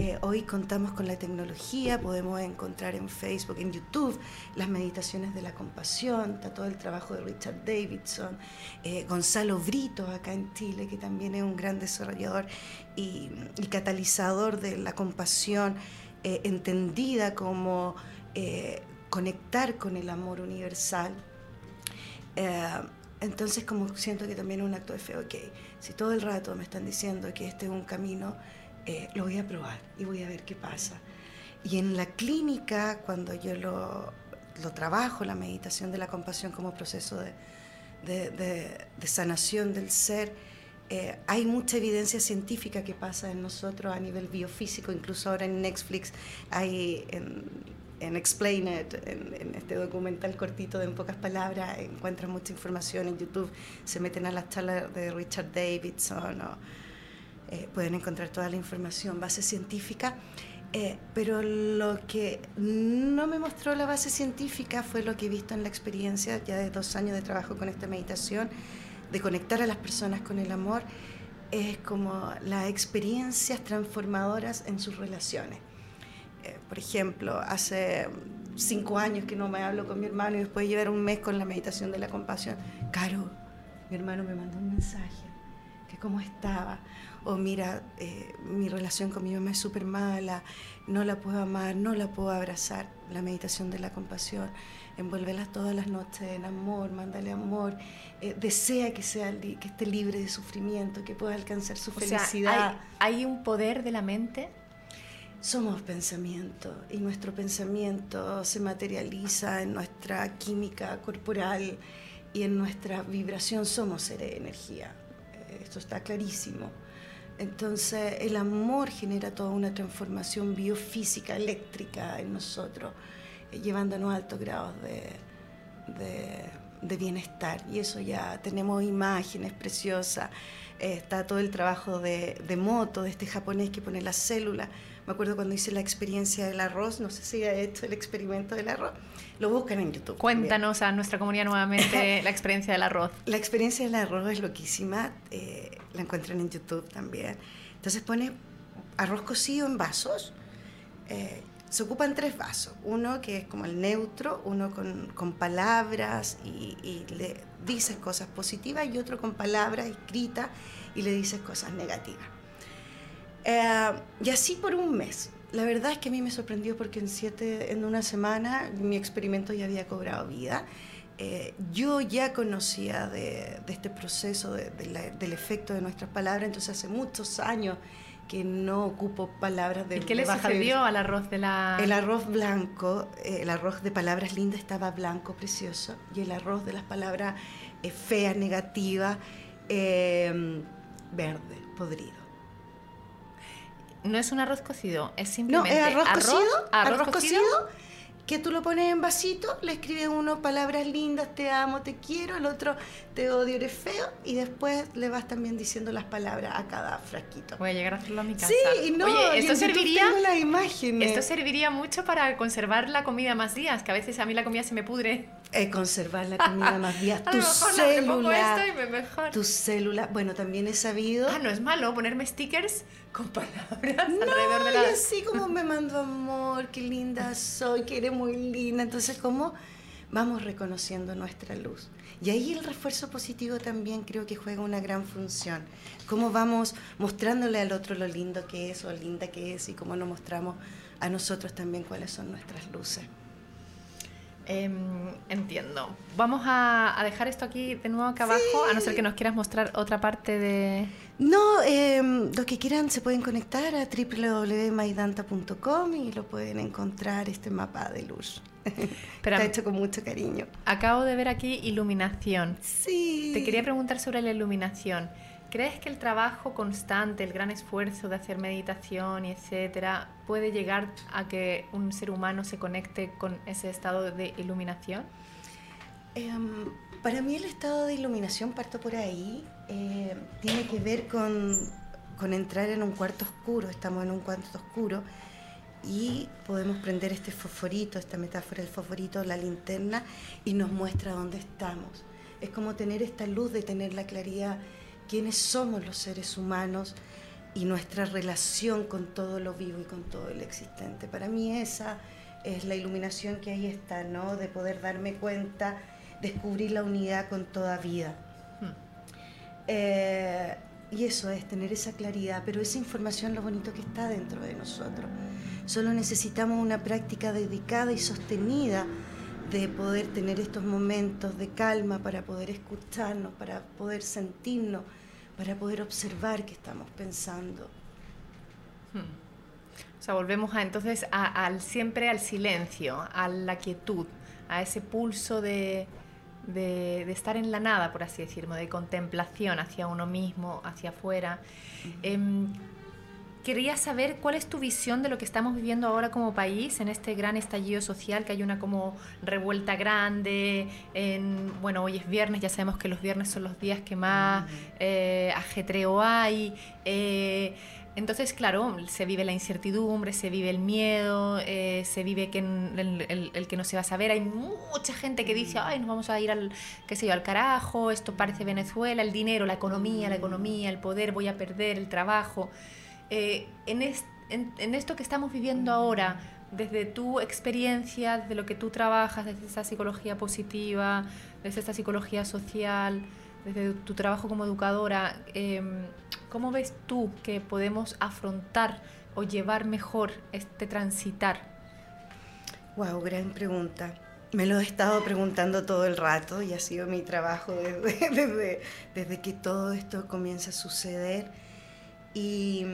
eh, hoy contamos con la tecnología, podemos encontrar en Facebook, en YouTube, las meditaciones de la compasión, está todo el trabajo de Richard Davidson, eh, Gonzalo Brito acá en Chile, que también es un gran desarrollador y, catalizador de la compasión, eh, entendida como conectar con el amor universal. entonces, como siento que también es un acto de fe, ok, si todo el rato me están diciendo que este es un camino, eh, lo voy a probar y voy a ver qué pasa. Y en la clínica, cuando yo lo, lo trabajo, la meditación de la compasión como proceso de, de, sanación del ser, eh, hay mucha evidencia científica que pasa en nosotros a nivel biofísico, incluso ahora en Netflix hay en, en Explain It, en, este documental cortito de en pocas palabras, encuentran mucha información en YouTube, se meten a las charlas de Richard Davidson o eh, pueden encontrar toda la información, base científica, eh, pero lo que no me mostró la base científica fue lo que he visto en la experiencia ya de dos años de trabajo con esta meditación, de conectar a las personas con el amor, es como las experiencias transformadoras en sus relaciones. Eh, por ejemplo, hace cinco años que no me hablo con mi hermano y después de llevar un mes con la meditación de la compasión, Caro, mi hermano me mandó un mensaje, que cómo estaba o mira, eh, mi relación con mi mamá es súper mala, no la puedo amar, no la puedo abrazar. La meditación de la compasión, envuélvela todas las noches en amor, mándale amor, eh, desea que, sea, que esté libre de sufrimiento, que pueda alcanzar su felicidad. ¿hay, un poder de la mente? Somos pensamiento y nuestro pensamiento se materializa en nuestra química corporal y en nuestra vibración somos seres de energía. Esto está clarísimo. Entonces el amor genera toda una transformación biofísica, eléctrica en nosotros, eh, llevándonos a altos grados de, de, bienestar. Y eso ya tenemos imágenes preciosas. Eh, está todo el trabajo de, de Moto, de este japonés que pone las células me acuerdo cuando hice la experiencia del arroz, no sé si ha hecho el experimento del arroz, lo buscan en YouTube. Cuéntanos a nuestra comunidad nuevamente la experiencia del arroz. La experiencia del arroz es loquísima, eh, la encuentran en YouTube también. Entonces pone arroz cocido en vasos. Eh, se ocupan tres vasos, uno que es como el neutro, uno con, con palabras y, y, le dices cosas positivas y otro con palabras escritas y le dices cosas negativas. Eh, y así por un mes. La verdad es que a mí me sorprendió porque en, siete, en una semana mi experimento ya había cobrado vida. Eh, yo ya conocía de, este proceso del efecto de nuestras palabras, entonces hace muchos años que no ocupo palabras de ¿Y qué le sucedió al arroz de la...? El arroz blanco, eh, el arroz de palabras lindas estaba blanco, precioso, y el arroz de las palabras feas, negativas, verde, podrido no es un arroz cocido, es simplemente no, es arroz, cocido, arroz, cocido, que tú lo pones en vasito, le escribes uno palabras lindas, te amo, te quiero, el otro te odio, eres feo, y después le vas también diciendo las palabras a cada frasquito. Voy a llegar a hacerlo a mi casa. Sí, no, Oye, esto serviría, la imagen. esto serviría mucho para conservar la comida más días, que a veces a mí la comida se me pudre. Eh, conservar la comida más días. tu célula. Tu célula. Bueno, también he sabido. Ah, no es malo ponerme stickers con palabras alrededor de la... y así como me mando amor, qué linda soy, que eres muy linda. Entonces, ¿cómo vamos reconociendo nuestra luz? Y ahí el refuerzo positivo también creo que juega una gran función. Cómo vamos mostrándole al otro lo lindo que es o linda que es y cómo nos mostramos a nosotros también cuáles son nuestras luces. Em, entiendo. Vamos a, dejar esto aquí de nuevo acá abajo, a no ser que nos quieras mostrar otra parte de... No, eh, los que quieran se pueden conectar a www.maidanta.com y lo pueden encontrar este mapa de luz. Está hecho con mucho cariño. Acabo de ver aquí iluminación. Sí. Te quería preguntar sobre la iluminación. ¿Crees que el trabajo constante, el gran esfuerzo de hacer meditación y etcétera, puede llegar a que un ser humano se conecte con ese estado de iluminación? Em, para mí el estado de iluminación, parto por ahí, eh, tiene que ver con, con entrar en un cuarto oscuro. Estamos en un cuarto oscuro y podemos prender este fosforito, esta metáfora del fosforito, la linterna, y nos muestra dónde estamos. Es como tener esta luz de tener la claridad quiénes somos los seres humanos y nuestra relación con todo lo vivo y con todo lo existente. Para mí esa es la iluminación que ahí está, ¿no? De poder darme cuenta, descubrir la unidad con toda vida. Eh, y eso es tener esa claridad, pero esa información lo bonito que está dentro de nosotros. Solo necesitamos una práctica dedicada y sostenida de poder tener estos momentos de calma para poder escucharnos, para poder sentirnos, para poder observar qué estamos pensando. Hmm. O sea, volvemos a, entonces al, siempre al silencio, a la quietud, a ese pulso de, de, estar en la nada, por así decirlo, de contemplación hacia uno mismo, hacia afuera. Quería saber cuál es tu visión de lo que estamos viviendo ahora como país en este gran estallido social, que hay una como revuelta grande. En, bueno, hoy es viernes, ya sabemos que los viernes son los días que más eh, ajetreo hay. Eh, entonces, claro, se vive la incertidumbre, se vive el miedo, eh, se vive que el, que no se va a saber. Hay mucha gente que dice, ay, nos vamos a ir al, qué sé yo, al carajo, esto parece Venezuela, el dinero, la economía, la economía, el poder, voy a perder el trabajo. Eh, en, esto que estamos viviendo ahora, desde tu experiencia, desde lo que tú trabajas, desde esa psicología positiva, desde esta psicología social, desde tu trabajo como educadora, em, ¿cómo ves tú que podemos afrontar o llevar mejor este transitar? Wow, gran pregunta. Me lo he estado preguntando todo el rato y ha sido mi trabajo desde, desde, que todo esto comienza a suceder y,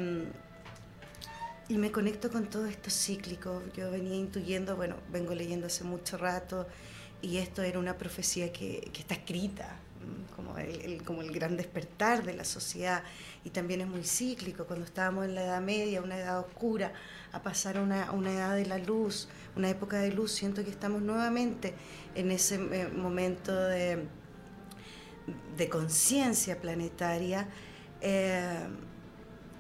y me conecto con todo esto cíclico. Yo venía intuyendo, bueno, vengo leyendo hace mucho rato y esto era una profecía que está escrita, como el, como el gran despertar de la sociedad, y también es muy cíclico, cuando estábamos en la Edad Media, una edad oscura, a pasar a una, una edad de la luz, una época de luz, siento que estamos nuevamente en ese eh, momento de, de conciencia planetaria, eh,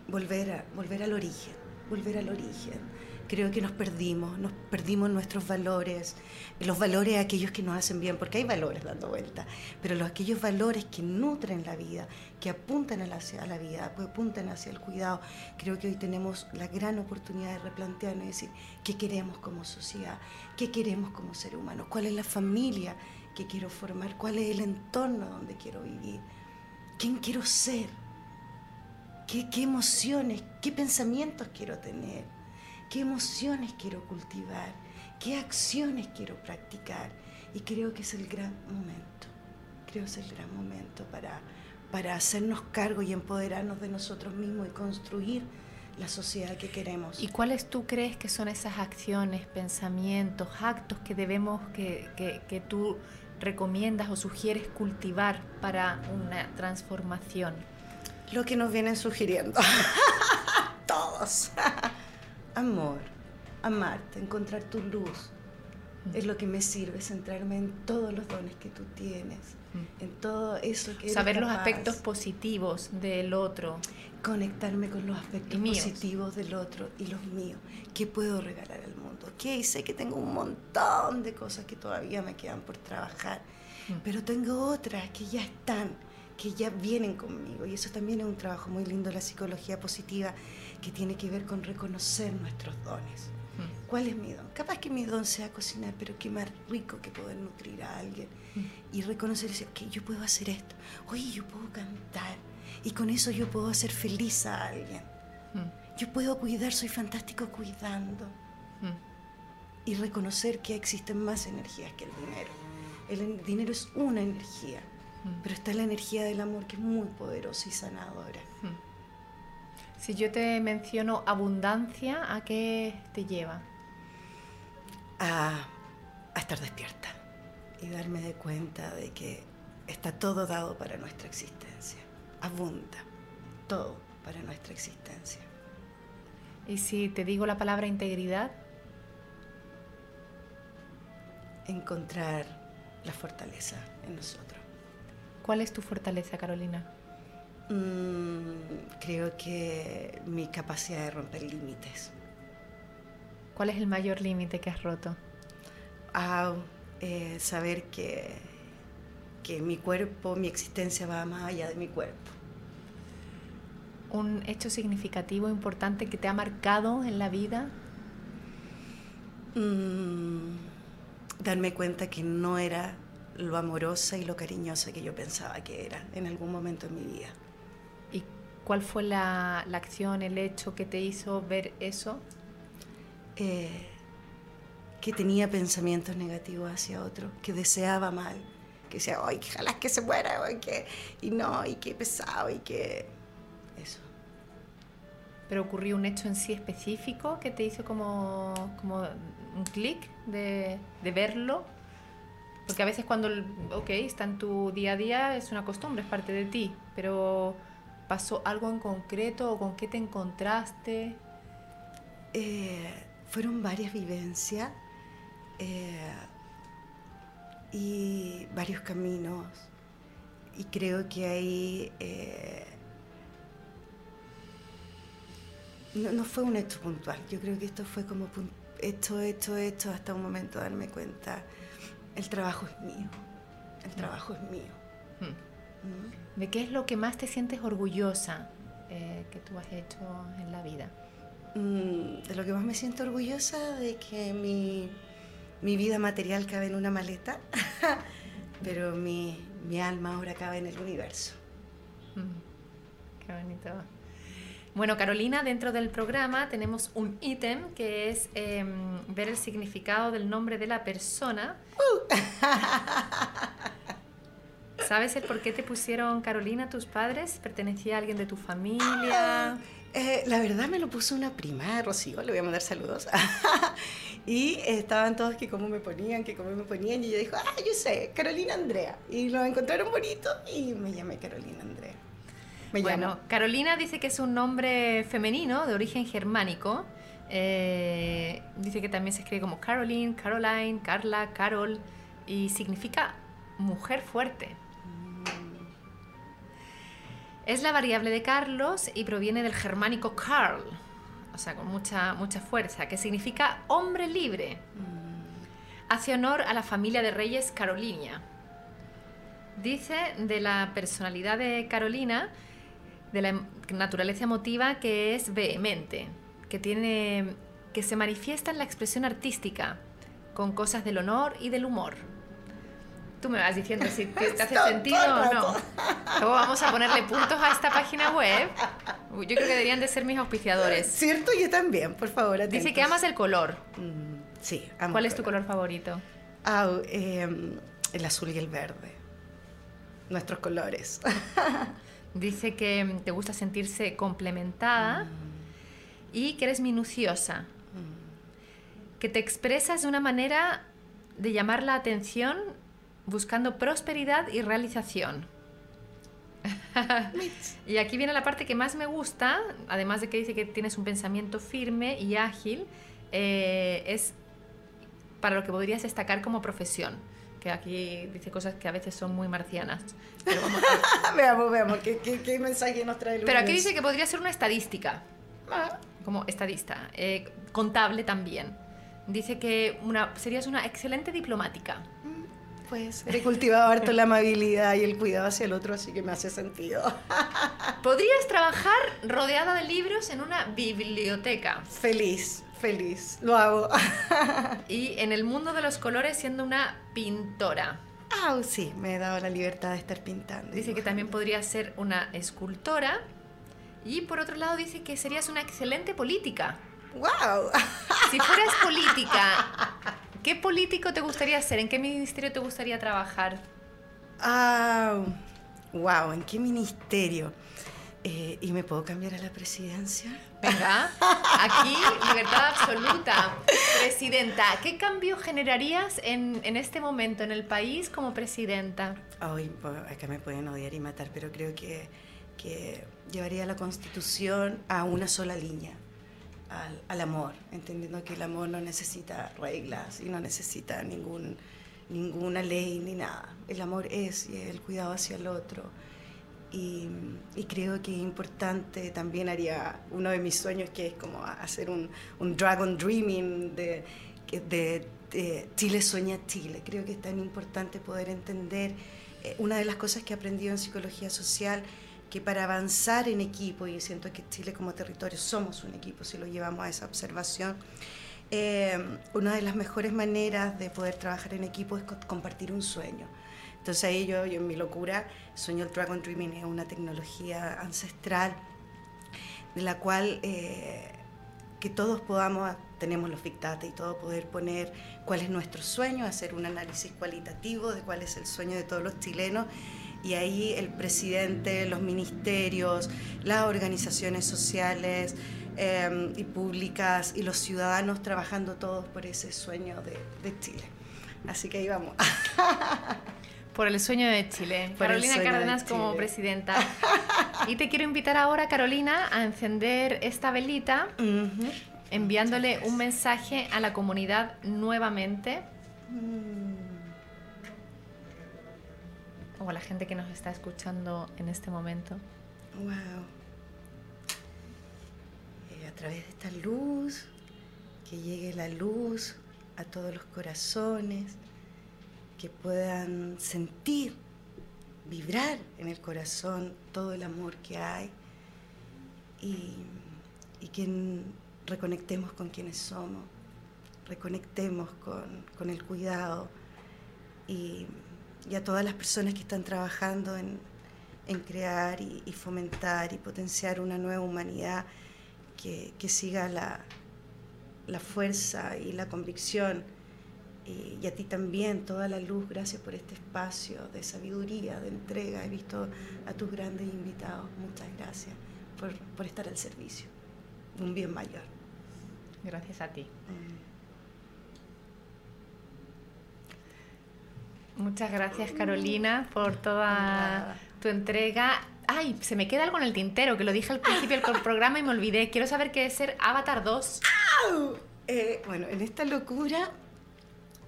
volver, a, volver al origen, volver al origen creo que nos perdimos, nos perdimos nuestros valores, los valores aquellos que nos hacen bien, porque hay valores dando vuelta, pero los aquellos valores que nutren la vida, que apuntan hacia la vida, que apuntan hacia el cuidado. Creo que hoy tenemos la gran oportunidad de replantearnos y decir qué queremos como sociedad, qué queremos como ser humano, cuál es la familia que quiero formar, cuál es el entorno donde quiero vivir, quién quiero ser. ¿Qué, qué emociones, qué pensamientos quiero tener? Qué emociones quiero cultivar, qué acciones quiero practicar. Y creo que es el gran momento, creo que es el gran momento para, para hacernos cargo y empoderarnos de nosotros mismos y construir la sociedad que queremos. ¿Y cuáles tú crees que son esas acciones, pensamientos, actos que debemos, que, que, que tú recomiendas o sugieres cultivar para una transformación? Lo que nos vienen sugiriendo. Todos amor, amarte, encontrar tu luz. Es lo que me sirve, centrarme en todos los dones que tú tienes, en todo eso que... Saber los aspectos positivos del otro. Conectarme con los aspectos positivos del otro y los míos. ¿Qué puedo regalar al mundo? ¿Qué? sé que tengo un montón de cosas que todavía me quedan por trabajar, pero tengo otras que ya están, que ya vienen conmigo. Y eso también es un trabajo muy lindo, la psicología positiva que tiene que ver con reconocer nuestros dones. Mm. ¿Cuál es mi don? Capaz que mi don sea cocinar, pero qué más rico que poder nutrir a alguien mm. y reconocer, que yo puedo hacer esto, oye, yo puedo cantar y con eso yo puedo hacer feliz a alguien. Mm. Yo puedo cuidar, soy fantástico cuidando. Y reconocer que existen más energías que el dinero. El dinero es una energía, pero está la energía del amor que es muy poderosa y sanadora. Si yo te menciono abundancia, ¿a qué te lleva? A, estar despierta y darme de cuenta de que está todo dado para nuestra existencia. Abunda todo para nuestra existencia. ¿Y si te digo la palabra integridad? Encontrar la fortaleza en nosotros. ¿Cuál es tu fortaleza, Carolina? Mm, creo que mi capacidad de romper límites. ¿Cuál es el mayor límite que has roto? Ah, eh, saber que, que mi cuerpo, mi existencia va más allá de mi cuerpo. ¿Un hecho significativo, importante que te ha marcado en la vida? Mm, darme cuenta que no era lo amorosa y lo cariñosa que yo pensaba que era en algún momento en mi vida. ¿Cuál fue la, acción, el hecho que te hizo ver eso? Eh, que tenía pensamientos negativos hacia otro, que deseaba mal, que decía, ay, ojalá que se muera, que... y no, y qué pesado, y que... Eso. ¿Pero ocurrió un hecho en sí específico que te hizo como, como un clic de, de verlo? Porque a veces cuando, ok, está en tu día a día, es una costumbre, es parte de ti, pero ¿Pasó algo en concreto o con qué te encontraste? Eh, fueron varias vivencias eh, y varios caminos. Y creo que ahí eh, no, fue un hecho puntual. Yo creo que esto fue como esto, esto, esto, hasta un momento darme cuenta. El trabajo es mío. El trabajo es mío. Hmm. ¿De qué es lo que más te sientes orgullosa eh, que tú has hecho en la vida? Mm, de lo que más me siento orgullosa de que mi, mi vida material cabe en una maleta, pero mi, mi, alma ahora cabe en el universo. Mm, qué bonito. Bueno, Carolina, dentro del programa tenemos un ítem que es em, ver el significado del nombre de la persona. Uh. ¿Sabes el por qué te pusieron Carolina tus padres? ¿Pertenecía a alguien de tu familia? Ah, eh, la verdad me lo puso una prima, Rocío, le voy a mandar saludos. Y estaban todos que cómo me ponían, que cómo me ponían. Y yo dijo, ah, yo sé, Carolina Andrea. Y lo encontraron bonito y me llamé Carolina Andrea. Me bueno, Carolina dice que es un nombre femenino de origen germánico. Eh, dice que también se escribe como Caroline, Caroline, Carla, Carol y significa mujer fuerte. Es la variable de Carlos y proviene del germánico Karl, o sea, con mucha, mucha fuerza, que significa hombre libre. Hace honor a la familia de reyes Carolinia. Dice de la personalidad de Carolina, de la naturaleza emotiva, que es vehemente, que, tiene, que se manifiesta en la expresión artística, con cosas del honor y del humor Tú me vas diciendo si te, hace sentido o no. Luego vamos a ponerle puntos a esta página web. Yo creo que deberían de ser mis auspiciadores. Cierto, yo también, por favor. Dice que amas el color. Mm, sí, amo ¿Cuál es tu color favorito? Ah, em, el azul y el verde. Nuestros colores. Dice que te gusta sentirse complementada mm. y que eres minuciosa. Mm. Que te expresas de una manera de llamar la atención buscando prosperidad y realización. y aquí viene la parte que más me gusta, además de que dice que tienes un pensamiento firme y ágil, eh, es para lo que podrías destacar como profesión. Que aquí dice cosas que a veces son muy marcianas. veamos, veamos, ¿qué, mensaje nos trae el Pero aquí dice que podría ser una estadística. Ah. Como estadista. Eh, contable también. Dice que una, serías una excelente diplomática. Pues he cultivado harto la amabilidad y el cuidado hacia el otro, así que me hace sentido. ¿Podrías trabajar rodeada de libros en una biblioteca? Feliz, feliz, lo hago. y en el mundo de los colores siendo una pintora. Ah, sí, me he dado la libertad de estar pintando. Dice que también podría ser una escultora. Y por otro lado dice que serías una excelente política. ¡Wow! Si fueras política ¿Qué político te gustaría ser? ¿En qué ministerio te gustaría trabajar? Ah, wow, ¿en qué ministerio? Eh, ¿Y me puedo cambiar a la presidencia? Venga, aquí libertad absoluta. Presidenta, ¿qué cambio generarías en, en este momento en el país como presidenta? Ay, acá me pueden odiar y matar, pero creo que, que llevaría la constitución a una sola línea al, amor, entendiendo que el amor no necesita reglas y no necesita ningún, ninguna ley ni nada. El amor es el cuidado hacia el otro. Y, creo que es importante, también haría uno de mis sueños que es como hacer un, Dragon Dreaming de, de, de, Chile sueña Chile. Creo que es tan importante poder entender, eh, una de las cosas que he aprendido en psicología social que para avanzar en equipo, y siento que Chile como territorio somos un equipo si lo llevamos a esa observación, eh, una de las mejores maneras de poder trabajar en equipo es compartir un sueño. Entonces ahí yo, yo en mi locura sueño el Dragon Dreaming, es una tecnología ancestral de la cual eh, que todos podamos, tenemos los Big y todo, poder poner cuál es nuestro sueño, hacer un análisis cualitativo de cuál es el sueño de todos los chilenos y ahí el presidente, los ministerios, las organizaciones sociales em, y públicas y los ciudadanos trabajando todos por ese sueño de, Chile. Así que ahí vamos. Por el sueño de Chile. Carolina Cárdenas como presidenta. Y te quiero invitar ahora, Carolina, a encender esta velita, enviándole un mensaje a la comunidad nuevamente. Mm o la gente que nos está escuchando en este momento? Wow. Eh, a través de esta luz, que llegue la luz a todos los corazones, que puedan sentir, vibrar en el corazón todo el amor que hay y, y que reconectemos con quienes somos, reconectemos con, con el cuidado y y a todas las personas que están trabajando en, crear y, fomentar y potenciar una nueva humanidad que, siga la, la, fuerza y la convicción. Y, a ti también toda la luz, gracias por este espacio de sabiduría, de entrega. He visto a tus grandes invitados. Muchas gracias por, estar al servicio. Un bien mayor. Gracias a ti. Mm. Muchas gracias Carolina por toda tu entrega. Ay, se me queda algo en el tintero, que lo dije al principio del programa y me olvidé. Quiero saber qué es ser Avatar 2. Eh, bueno, en esta locura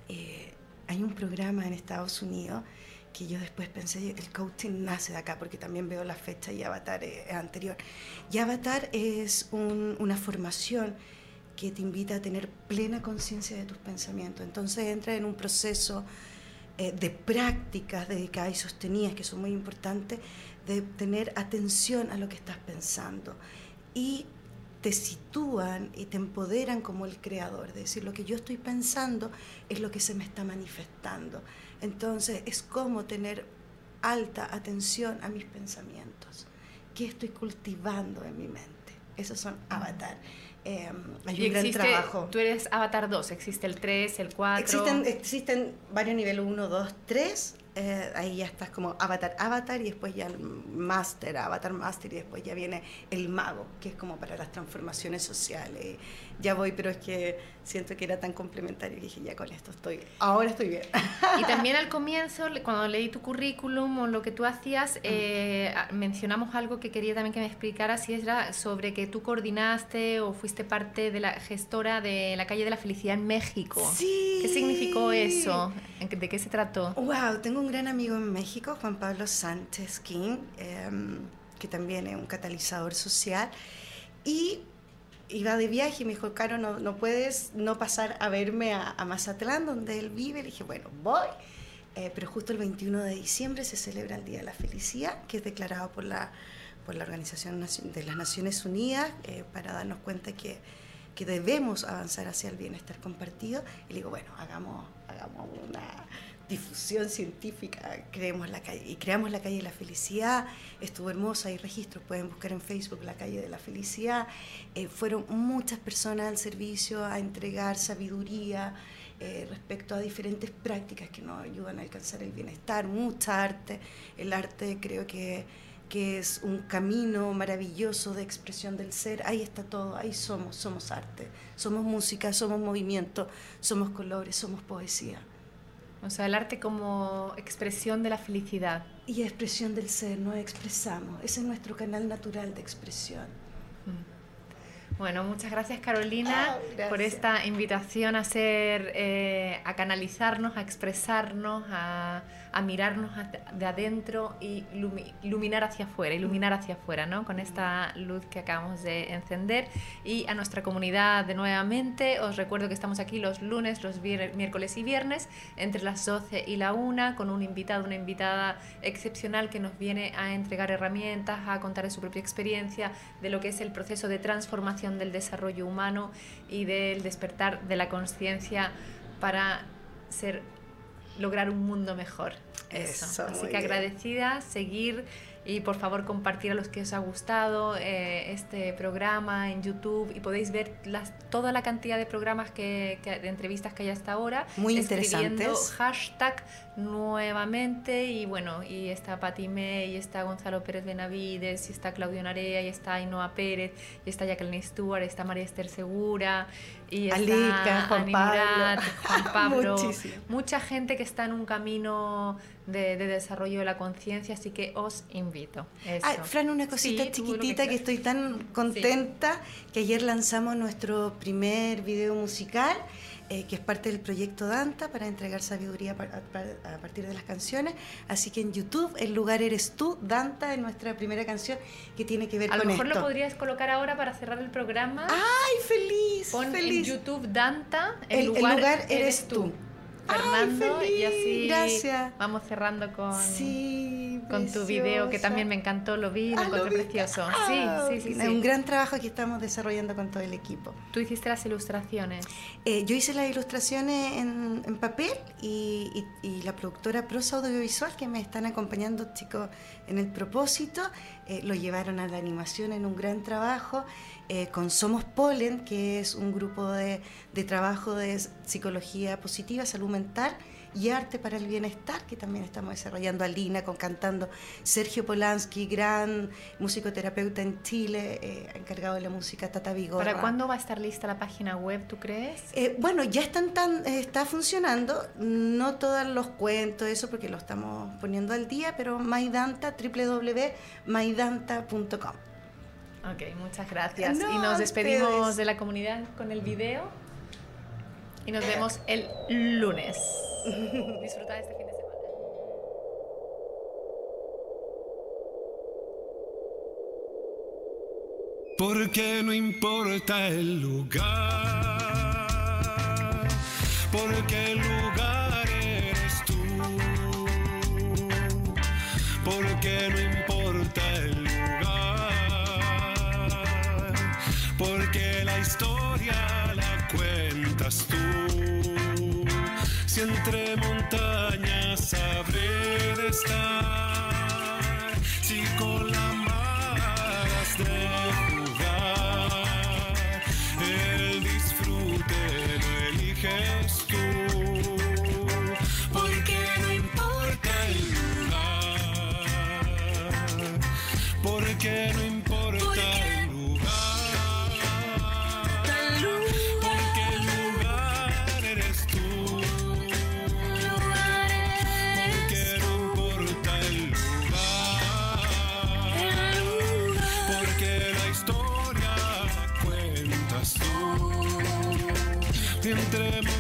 eh, hay un programa en Estados Unidos que yo después pensé, el coaching nace de acá, porque también veo la fecha y Avatar es, anterior. Y Avatar es una formación que te invita a tener plena conciencia de tus pensamientos. Entonces entra en un proceso eh, de prácticas dedicadas y sostenidas que son muy importantes, de tener atención a lo que estás pensando. Y te sitúan y te empoderan como el creador, es decir, lo que yo estoy pensando es lo que se me está manifestando. Entonces es como tener alta atención a mis pensamientos. ¿Qué estoy cultivando en mi mente? Esos son avatar. Eh, hay un gran trabajo. Tú eres Avatar 2, existe el 3, el 4. Existen, existen varios niveles 1, 2, 3. ahí ya estás como Avatar, Avatar y después ya el Master, Avatar Master y después ya viene el Mago, que es como para las transformaciones sociales ya voy, pero es que siento que era tan complementario y dije, ya con esto estoy, ahora estoy bien. Y también al comienzo, cuando leí tu currículum o lo que tú hacías, eh, mencionamos algo que quería también que me explicaras, y era sobre que tú coordinaste o fuiste parte de la gestora de la calle de la felicidad en México. Sí. ¿Qué significó eso? ¿De qué se trató? Wow, tengo un gran amigo en México, Juan Pablo Sánchez King, em, que también es un catalizador social. Y iba de viaje y me dijo, Caro, no, no puedes no pasar a verme a, Mazatlán, donde él vive. Le dije, bueno, voy. Eh, pero justo el 21 de diciembre se celebra el Día de la Felicidad, que es declarado por la, por la Organización de las Naciones Unidas, eh, para darnos cuenta que, que debemos avanzar hacia el bienestar compartido. Y digo, bueno, hagamos, hagamos una difusión científica, creemos la calle, y creamos la calle de la felicidad, estuvo hermosa, hay registros, pueden buscar en Facebook la calle de la felicidad, eh, fueron muchas personas al servicio a entregar sabiduría eh, respecto a diferentes prácticas que nos ayudan a alcanzar el bienestar, mucha arte, el arte creo que, que es un camino maravilloso de expresión del ser, ahí está todo, ahí somos, somos arte, somos música, somos movimiento, somos colores, somos poesía. O sea, el arte como expresión de la felicidad. Y expresión del ser, nos expresamos. Ese es nuestro canal natural de expresión. Bueno, muchas gracias Carolina ah, por esta invitación a ser, eh, a canalizarnos, a expresarnos, a, a mirarnos de adentro y iluminar hacia afuera, iluminar hacia afuera, ¿no? Con esta luz que acabamos de encender. Y a nuestra comunidad de nuevamente, os recuerdo que estamos aquí los lunes, los miércoles y viernes, entre las 12 y la 1, con un invitado, una invitada excepcional que nos viene a entregar herramientas, a contar de su propia experiencia, de lo que es el proceso de transformación del desarrollo humano y del despertar de la conciencia para ser lograr un mundo mejor. Eso. Así que agradecida, seguir y por favor compartir a los que os ha gustado eh, este programa en YouTube y podéis ver las, toda la cantidad de programas que, de entrevistas que hay hasta ahora. Muy interesantes. hashtag nuevamente y bueno, y está Pati May, y está Gonzalo Pérez Benavides, y está Claudio Narea, y está Ainhoa Pérez, y está Jacqueline Stewart, está María Esther Segura, y está Juan Pablo. Juan Pablo. Mucha gente que está en un camino de, desarrollo de la conciencia, así que os invito. Fran, una cosita chiquitita que, estoy tan contenta que ayer lanzamos nuestro primer video musical. Eh, que es parte del proyecto Danta para entregar sabiduría a, partir de las canciones. Así que en YouTube, el lugar eres tú, Danta, es nuestra primera canción que tiene que ver con esto. A lo mejor lo podrías colocar ahora para cerrar el programa. ¡Ay, feliz! Pon feliz. en YouTube Danta, el, lugar, eres, tú. Fernando y así gracias. vamos cerrando con, sí, con tu video que también me encantó, lo vi, lo ah, encontré precioso. Ah, sí, sí, sí, Un gran trabajo que estamos desarrollando con todo el equipo. ¿Tú hiciste las ilustraciones? Eh, yo hice las ilustraciones en, en papel y, y, la productora Prosa Audiovisual que me están acompañando chicos en el propósito eh, lo llevaron a la animación en un gran trabajo eh, con Somos Polen, que es un grupo de, de trabajo de psicología positiva, salud mental y Arte para el Bienestar, que también estamos desarrollando a Lina con cantando Sergio Polanski, gran musicoterapeuta en Chile, eh, encargado de la música Tata Vigorra. ¿Para cuándo va a estar lista la página web, tú crees? Eh, bueno, ya están tan, eh, está funcionando, no todos los cuentos, eso porque lo estamos poniendo al día, pero Maidanta, www.maidanta.com. Ok, muchas gracias. y nos despedimos de la comunidad con el video. Y nos vemos el lunes. Disfruta este fin de semana. Porque no importa el lugar, porque el lugar Si entre montañas habré de estar, Entre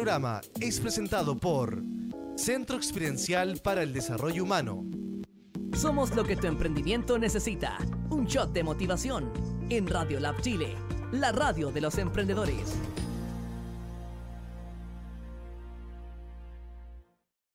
programa es presentado por Centro Experiencial para el Desarrollo Humano. Somos lo que tu emprendimiento necesita. Un shot de motivación en Radio Lab Chile, la radio de los emprendedores.